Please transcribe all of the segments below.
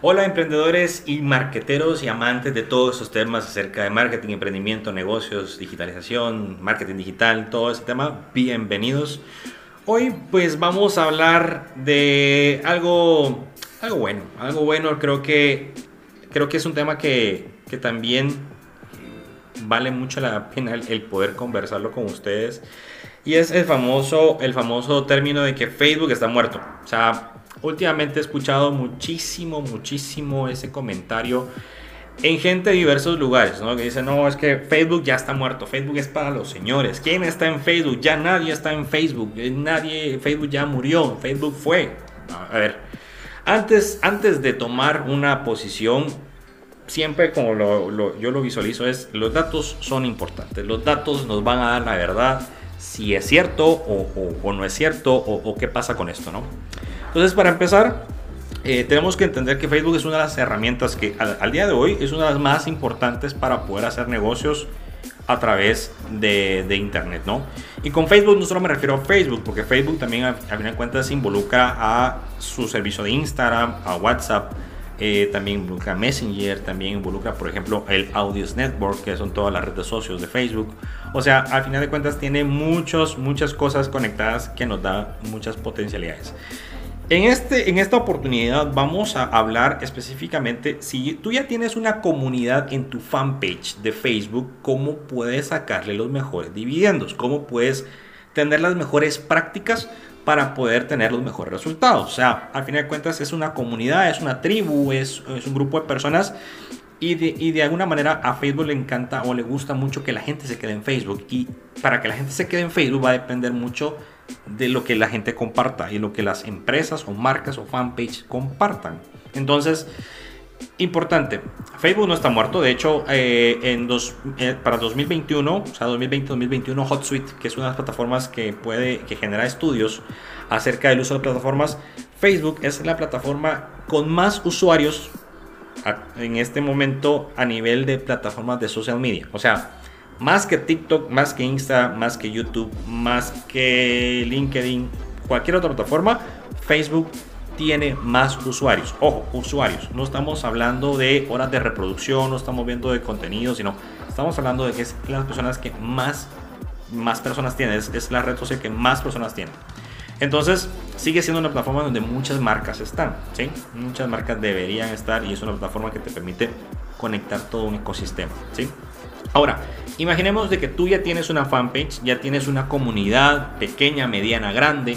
Hola emprendedores y marqueteros y amantes de todos esos temas acerca de marketing, emprendimiento, negocios, digitalización, marketing digital, todo ese tema. Bienvenidos. Hoy pues vamos a hablar de algo, algo bueno, algo bueno. Creo que, creo que es un tema que, que también vale mucho la pena el, poder conversarlo con ustedes. Y es el famoso, el famoso término de que Facebook está muerto. O sea, últimamente he escuchado muchísimo, muchísimo ese comentario en gente de diversos lugares, ¿no? Que dicen, no, es que Facebook ya está muerto, Facebook es para los señores. ¿Quién está en Facebook? Ya nadie está en Facebook, eh, nadie, Facebook ya murió, Facebook fue. A ver, antes, antes de tomar una posición, siempre como lo, yo lo visualizo es, los datos son importantes, los datos nos van a dar la verdad, si es cierto o, no es cierto o, qué pasa con esto, ¿no? Entonces, para empezar, eh, tenemos que entender que Facebook es una de las herramientas que al, día de hoy es una de las más importantes para poder hacer negocios a través de, Internet, ¿no? Y con Facebook no solo me refiero a Facebook, porque Facebook también a, a de cuentas involucra a su servicio de Instagram, a WhatsApp, eh, también involucra Messenger, también involucra, por ejemplo, el Audios Network, que son todas las redes socios de Facebook. O sea, al final de cuentas tiene muchos, muchas cosas conectadas que nos da muchas potencialidades. En, este, en esta oportunidad vamos a hablar específicamente si tú ya tienes una comunidad en tu fanpage de Facebook, cómo puedes sacarle los mejores dividendos, cómo puedes tener las mejores prácticas para poder tener los mejores resultados. O sea, al fin de cuentas es una comunidad, es una tribu, es un grupo de personas y de, alguna manera a Facebook le encanta o le gusta mucho que la gente se quede en Facebook. Y para que la gente se quede en Facebook va a depender mucho de lo que la gente comparta y lo que las empresas o marcas o fanpage compartan. Entonces, Importante, Facebook no está muerto, de hecho eh, en dos, eh, para 2021, o sea 2020-2021 HotSuite, que es una de las plataformas que puede que genera estudios acerca del uso de plataformas, Facebook es la plataforma con más usuarios en este momento a nivel de plataformas de social media, o sea, más que TikTok, más que Insta, más que YouTube, más que LinkedIn, cualquier otra plataforma, Facebook tiene más usuarios. Ojo, usuarios. No estamos hablando de horas de reproducción, no estamos viendo de contenido, sino estamos hablando de que es las personas que más, más personas tienen. Es, la red social que más personas tienen. Entonces, sigue siendo una plataforma donde muchas marcas están. ¿sí? Muchas marcas deberían estar y es una plataforma que te permite conectar todo un ecosistema. ¿sí? Ahora, imaginemos de que tú ya tienes una fanpage, ya tienes una comunidad pequeña, mediana, grande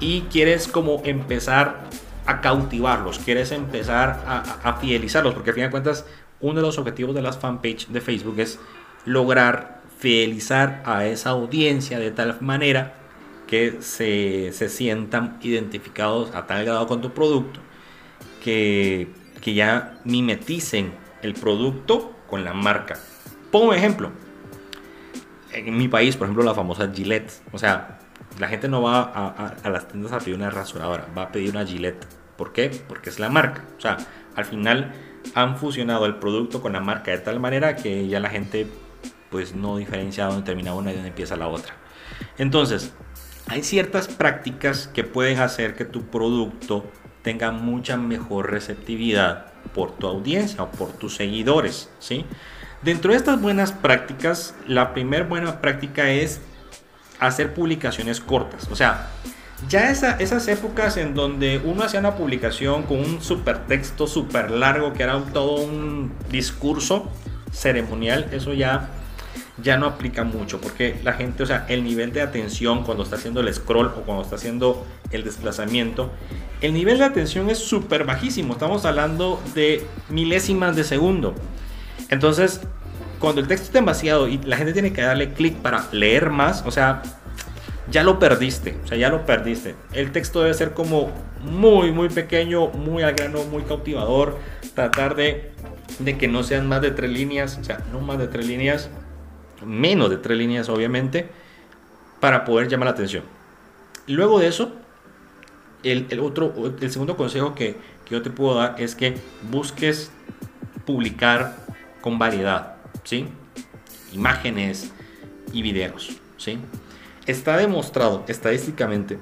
y quieres como empezar a cautivarlos, quieres empezar a, fidelizarlos, porque al fin de cuentas uno de los objetivos de las fanpage de Facebook es lograr fidelizar a esa audiencia de tal manera que se, se sientan identificados a tal grado con tu producto que, que ya mimeticen el producto con la marca. Pongo un ejemplo. En mi país, por ejemplo, la famosa Gillette. O sea, la gente no va a, las tiendas a pedir una rasuradora, va a pedir una Gillette. ¿Por qué? Porque es la marca. O sea, al final han fusionado el producto con la marca de tal manera que ya la gente pues no diferencia dónde termina una y dónde empieza la otra. Entonces, hay ciertas prácticas que pueden hacer que tu producto tenga mucha mejor receptividad por tu audiencia o por tus seguidores, ¿sí? Dentro de estas buenas prácticas, la primera buena práctica es hacer publicaciones cortas. O sea, ya esas épocas en donde uno hacía una publicación con un super texto súper largo, que era todo un discurso ceremonial, eso ya, ya no aplica mucho, porque la gente, o sea, el nivel de atención cuando está haciendo el scroll o cuando está haciendo el desplazamiento, el nivel de atención es súper bajísimo, estamos hablando de milésimas de segundo. Entonces, cuando el texto está demasiado y la gente tiene que darle clic para leer más, o sea, ya lo perdiste, o sea, ya lo perdiste. El texto debe ser como muy, muy pequeño, muy al grano, muy cautivador. Tratar de, de que no sean más de tres líneas, o sea, no más de tres líneas, menos de tres líneas, obviamente, para poder llamar la atención. Luego de eso, el, otro, el segundo consejo que, que yo te puedo dar es que busques publicar con variedad. ¿sí? Imágenes y videos, ¿sí? Está demostrado estadísticamente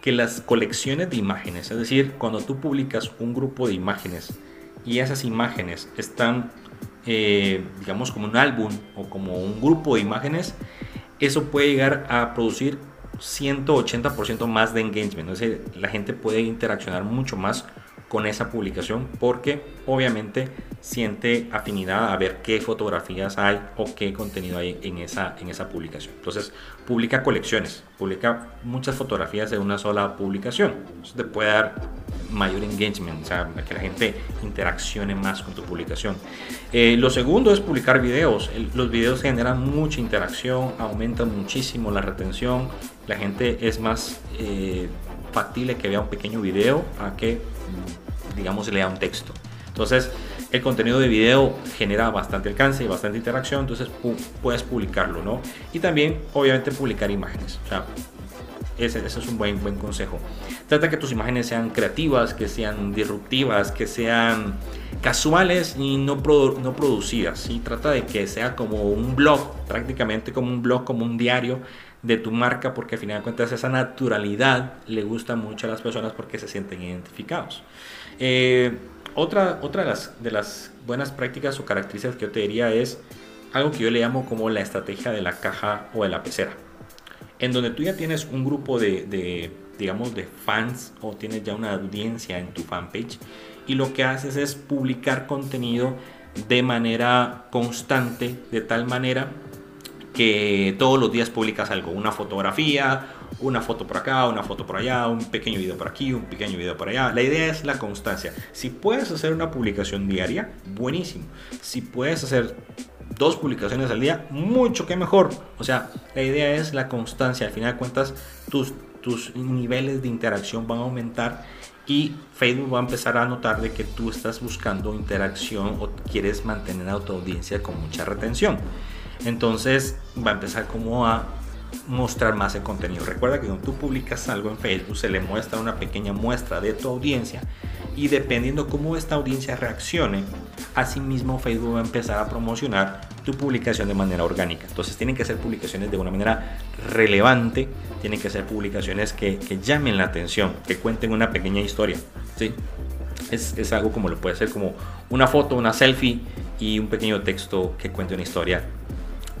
que las colecciones de imágenes, es decir, cuando tú publicas un grupo de imágenes y esas imágenes están, eh, digamos, como un álbum o como un grupo de imágenes, eso puede llegar a producir 180% más de engagement. Es decir, la gente puede interaccionar mucho más con esa publicación porque obviamente siente afinidad a ver qué fotografías hay o qué contenido hay en esa, en esa publicación. Entonces, publica colecciones, publica muchas fotografías de una sola publicación. Eso te puede dar mayor engagement, o sea, que la gente interaccione más con tu publicación. Eh, lo segundo es publicar videos. los videos generan mucha interacción, aumentan muchísimo la retención. La gente es más eh, factible que vea un pequeño video a que digamos, lea un texto. Entonces, el contenido de video genera bastante alcance y bastante interacción, entonces puedes publicarlo, ¿no? Y también, obviamente, publicar imágenes. O sea, ese, es un buen, buen consejo. Trata que tus imágenes sean creativas, que sean disruptivas, que sean casuales y no, no producidas. y Trata de que sea como un blog, prácticamente como un blog, como un diario de tu marca, porque al final de cuentas esa naturalidad le gusta mucho a las personas porque se sienten identificados. Eh, otra otra de, las, buenas prácticas o características que yo te diría es algo que yo le llamo como la estrategia de la caja o de la pecera. En donde tú ya tienes un grupo de, de digamos, de fans o tienes ya una audiencia en tu fanpage y lo que haces es publicar contenido de manera constante, de tal manera que todos los días publicas algo, una fotografía, una foto por acá, una foto por allá, un pequeño video por aquí, un pequeño video por allá. La idea es la constancia. Si puedes hacer una publicación diaria, buenísimo. Si puedes hacer dos publicaciones al día, mucho que mejor. O sea, la idea es la constancia. Al final de cuentas, tus, tus niveles de interacción van a aumentar y Facebook va a empezar a notar de que tú estás buscando interacción o quieres mantener a tu audiencia con mucha retención. Entonces va a empezar como a mostrar más el contenido. Recuerda que cuando tú publicas algo en Facebook se le muestra una pequeña muestra de tu audiencia y dependiendo cómo esta audiencia reaccione, asimismo Facebook va a empezar a promocionar tu publicación de manera orgánica. Entonces tienen que ser publicaciones de una manera relevante, tienen que ser publicaciones que, llamen la atención, que cuenten una pequeña historia. ¿sí? Es, es algo como lo puede ser como una foto, una selfie y un pequeño texto que cuente una historia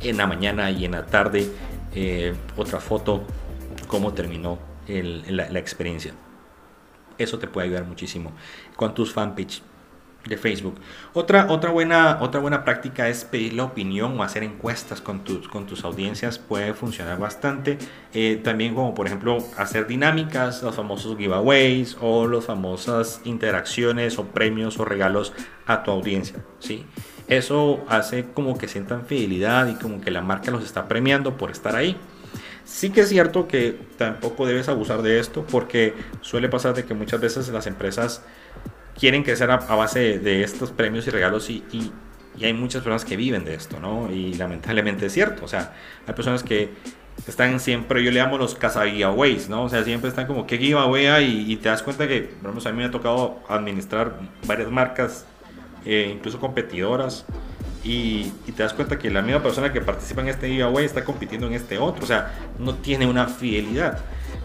en la mañana y en la tarde eh, otra foto, cómo terminó la, experiencia. Eso te puede ayudar muchísimo con tus fanpage de Facebook. Otra, otra, buena, otra buena práctica es pedir la opinión o hacer encuestas con tus, con tus audiencias. Puede funcionar bastante. Eh, también como por ejemplo hacer dinámicas, los famosos giveaways o las famosas interacciones o premios o regalos a tu audiencia. ¿sí? Eso hace como que sientan fidelidad y como que la marca los está premiando por estar ahí. Sí que es cierto que tampoco debes abusar de esto porque suele pasar de que muchas veces las empresas quieren crecer a, base de, estos premios y regalos y, y, hay muchas personas que viven de esto, ¿no? Y lamentablemente es cierto, o sea, hay personas que están siempre, yo le llamo los casa ¿no? O sea, siempre están como, ¿qué giveaway hay? Y, te das cuenta que, vamos, a mí me ha tocado administrar varias marcas eh, incluso competidoras. Y, te das cuenta que la misma persona que participa en este giveaway está compitiendo en este otro. O sea, no tiene una fidelidad.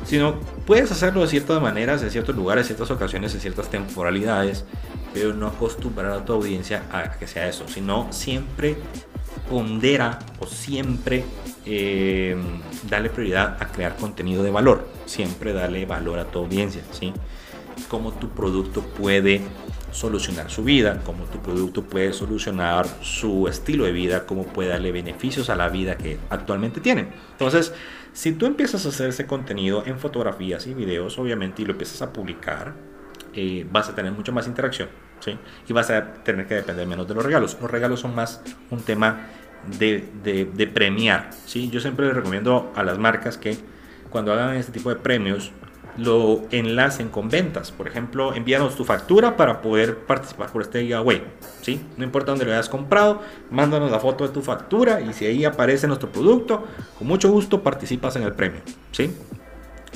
Sino puedes hacerlo de ciertas maneras, en ciertos lugares, en ciertas ocasiones, en ciertas temporalidades, pero no acostumbrar a tu audiencia a que sea eso. Sino siempre pondera o siempre eh, dale prioridad a crear contenido de valor. Siempre dale valor a tu audiencia. ¿sí? Cómo tu producto puede solucionar su vida, cómo tu producto puede solucionar su estilo de vida, cómo puede darle beneficios a la vida que actualmente tiene. Entonces, si tú empiezas a hacer ese contenido en fotografías y videos, obviamente, y lo empiezas a publicar, eh, vas a tener mucho más interacción, ¿sí? Y vas a tener que depender menos de los regalos. Los regalos son más un tema de, de premiar, ¿sí? Yo siempre les recomiendo a las marcas que cuando hagan este tipo de premios, lo enlacen con ventas. Por ejemplo, envíanos tu factura para poder participar por este giveaway. ¿sí? No importa dónde lo hayas comprado, mándanos la foto de tu factura y si ahí aparece nuestro producto, con mucho gusto participas en el premio. ¿sí?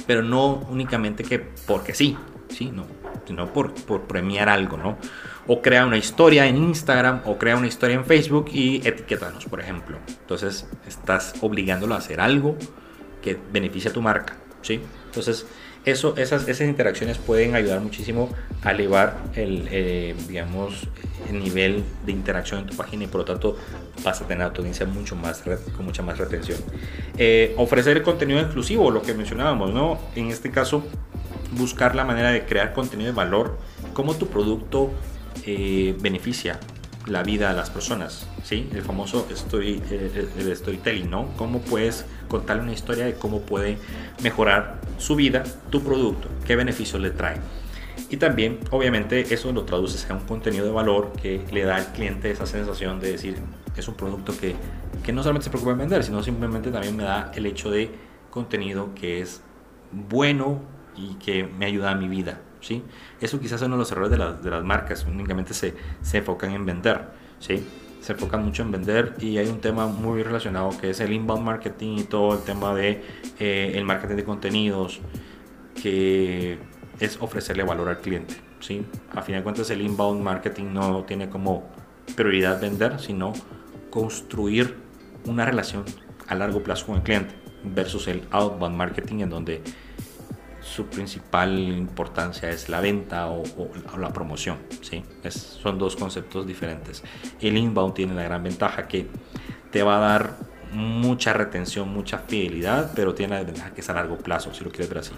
Pero no únicamente que porque sí, ¿sí? No, sino por, premiar algo. ¿no? O crea una historia en Instagram o crea una historia en Facebook y etiquétanos, por ejemplo. Entonces estás obligándolo a hacer algo que beneficie a tu marca. ¿sí? Entonces Eso, esas, esas interacciones pueden ayudar muchísimo a elevar el, eh, digamos, el nivel de interacción en tu página y por lo tanto vas a tener audiencia mucho más, con mucha más retención. Eh, ofrecer contenido exclusivo, lo que mencionábamos, ¿no? En este caso, buscar la manera de crear contenido de valor, cómo tu producto eh, beneficia la vida de las personas, ¿sí? El famoso story, el storytelling, ¿no? Cómo puedes contarle una historia de cómo puede mejorar su vida, tu producto, qué beneficios le trae. Y también, obviamente, eso lo traduces a un contenido de valor que le da al cliente esa sensación de decir, es un producto que, que no solamente se preocupa en vender, sino simplemente también me da el hecho de contenido que es bueno y que me ayuda a mi vida. ¿sí? Eso quizás es uno de los errores de, de las marcas, únicamente se, se, enfocan en vender. ¿sí? Se enfocan mucho en vender y hay un tema muy relacionado que es el inbound marketing y todo el tema de eh, el marketing de contenidos que es ofrecerle valor al cliente. ¿sí? A fin de cuentas el inbound marketing no tiene como prioridad vender, sino construir una relación a largo plazo con el cliente versus el outbound marketing en donde su principal importancia es la venta o, la promoción. ¿sí? Es, son dos conceptos diferentes. El inbound tiene la gran ventaja que te va a dar mucha retención, mucha fidelidad, pero tiene la desventaja que es a largo plazo, si lo quieres ver así.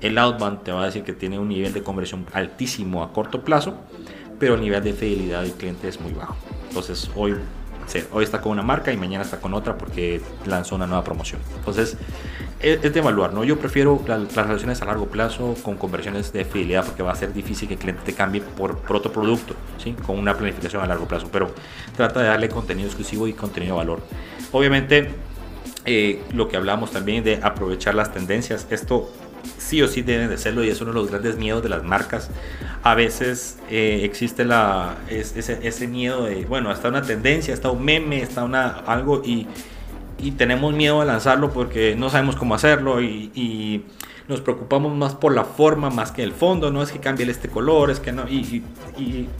El outbound te va a decir que tiene un nivel de conversión altísimo a corto plazo, pero el nivel de fidelidad del cliente es muy bajo. Entonces hoy, hoy está con una marca y mañana está con otra porque lanzó una nueva promoción. Entonces es, de evaluar, ¿no? Yo prefiero las relaciones a largo plazo con conversiones de fidelidad porque va a ser difícil que el cliente te cambie por, otro producto, ¿sí? Con una planificación a largo plazo, pero trata de darle contenido exclusivo y contenido de valor. Obviamente, eh, lo que hablamos también de aprovechar las tendencias, esto sí o sí deben de serlo y es uno de los grandes miedos de las marcas. A veces eh, existe la, ese, ese, miedo de, bueno, está una tendencia, está un meme, está una, algo y y tenemos miedo a lanzarlo porque no sabemos cómo hacerlo y, nos preocupamos más por la forma más que el fondo, no es que cambie este color, es que no, y,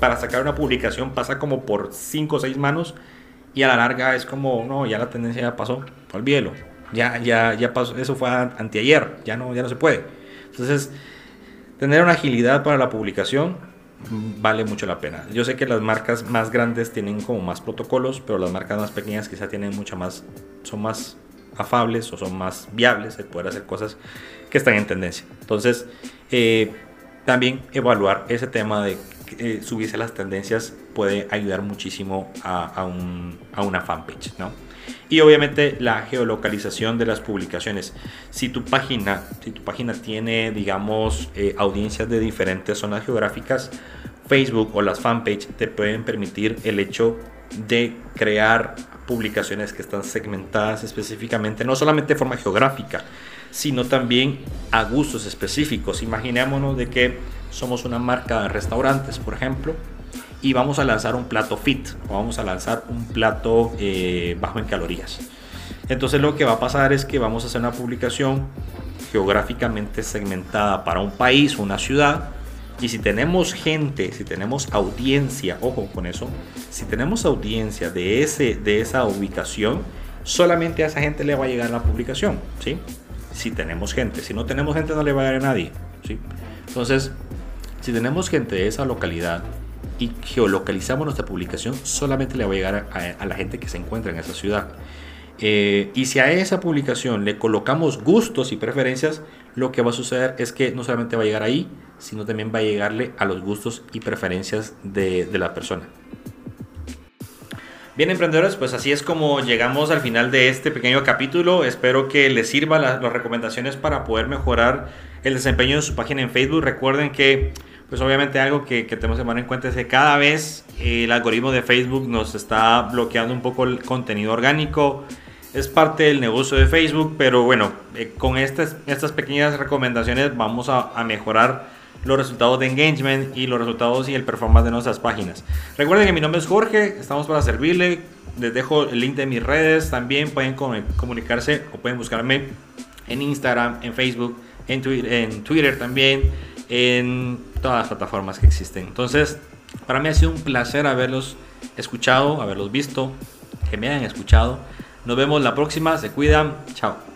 para sacar una publicación pasa como por 5 o 6 manos y a la larga es como, no, ya la tendencia ya pasó, olvídelo, ya, ya, ya pasó, eso fue anteayer, ya no, ya no se puede. Entonces, tener una agilidad para la publicación vale mucho la pena. Yo sé que las marcas más grandes tienen como más protocolos, pero las marcas más pequeñas quizá tienen mucha más, son más afables o son más viables el poder hacer cosas que están en tendencia. Entonces, eh, también evaluar ese tema de eh, subirse a las tendencias puede ayudar muchísimo a, una fanpage, ¿no? Y obviamente la geolocalización de las publicaciones. Si tu página, si tu página tiene, digamos, eh, audiencias de diferentes zonas geográficas, Facebook o las fanpage te pueden permitir el hecho de crear publicaciones que están segmentadas específicamente, no solamente de forma geográfica, sino también a gustos específicos. Imaginémonos de que somos una marca de restaurantes, por ejemplo, y vamos a lanzar un plato fit o vamos a lanzar un plato eh, bajo en calorías. Entonces lo que va a pasar es que vamos a hacer una publicación geográficamente segmentada para un país una ciudad. Y si tenemos gente, si tenemos audiencia, ojo con eso, si tenemos audiencia de, ese, de esa ubicación, solamente a esa gente le va a llegar la publicación, ¿sí? Si tenemos gente, si no tenemos gente no le va a llegar a nadie, ¿sí? Entonces, si tenemos gente de esa localidad, y geolocalizamos nuestra publicación, solamente le va a llegar a, la gente que se encuentra en esa ciudad. Eh, y si a esa publicación le colocamos gustos y preferencias, lo que va a suceder es que no solamente va a llegar ahí, sino también va a llegarle a los gustos y preferencias de, la persona. Bien, emprendedores, pues así es como llegamos al final de este pequeño capítulo. Espero que les sirvan las recomendaciones para poder mejorar el desempeño de su página en Facebook. Recuerden que pues obviamente algo que, tenemos que tener en cuenta es que cada vez el algoritmo de Facebook nos está bloqueando un poco el contenido orgánico. Es parte del negocio de Facebook, pero bueno, eh, con estas, estas pequeñas recomendaciones vamos a, a, mejorar los resultados de engagement y los resultados y el performance de nuestras páginas. Recuerden que mi nombre es Jorge, estamos para servirle. Les dejo el link de mis redes, también pueden comunicarse o pueden buscarme en Instagram, en Facebook, en Twitter, en Twitter también en todas las plataformas que existen. Entonces, para mí ha sido un placer haberlos escuchado, haberlos visto, que me hayan escuchado. Nos vemos la próxima, se cuidan, chao.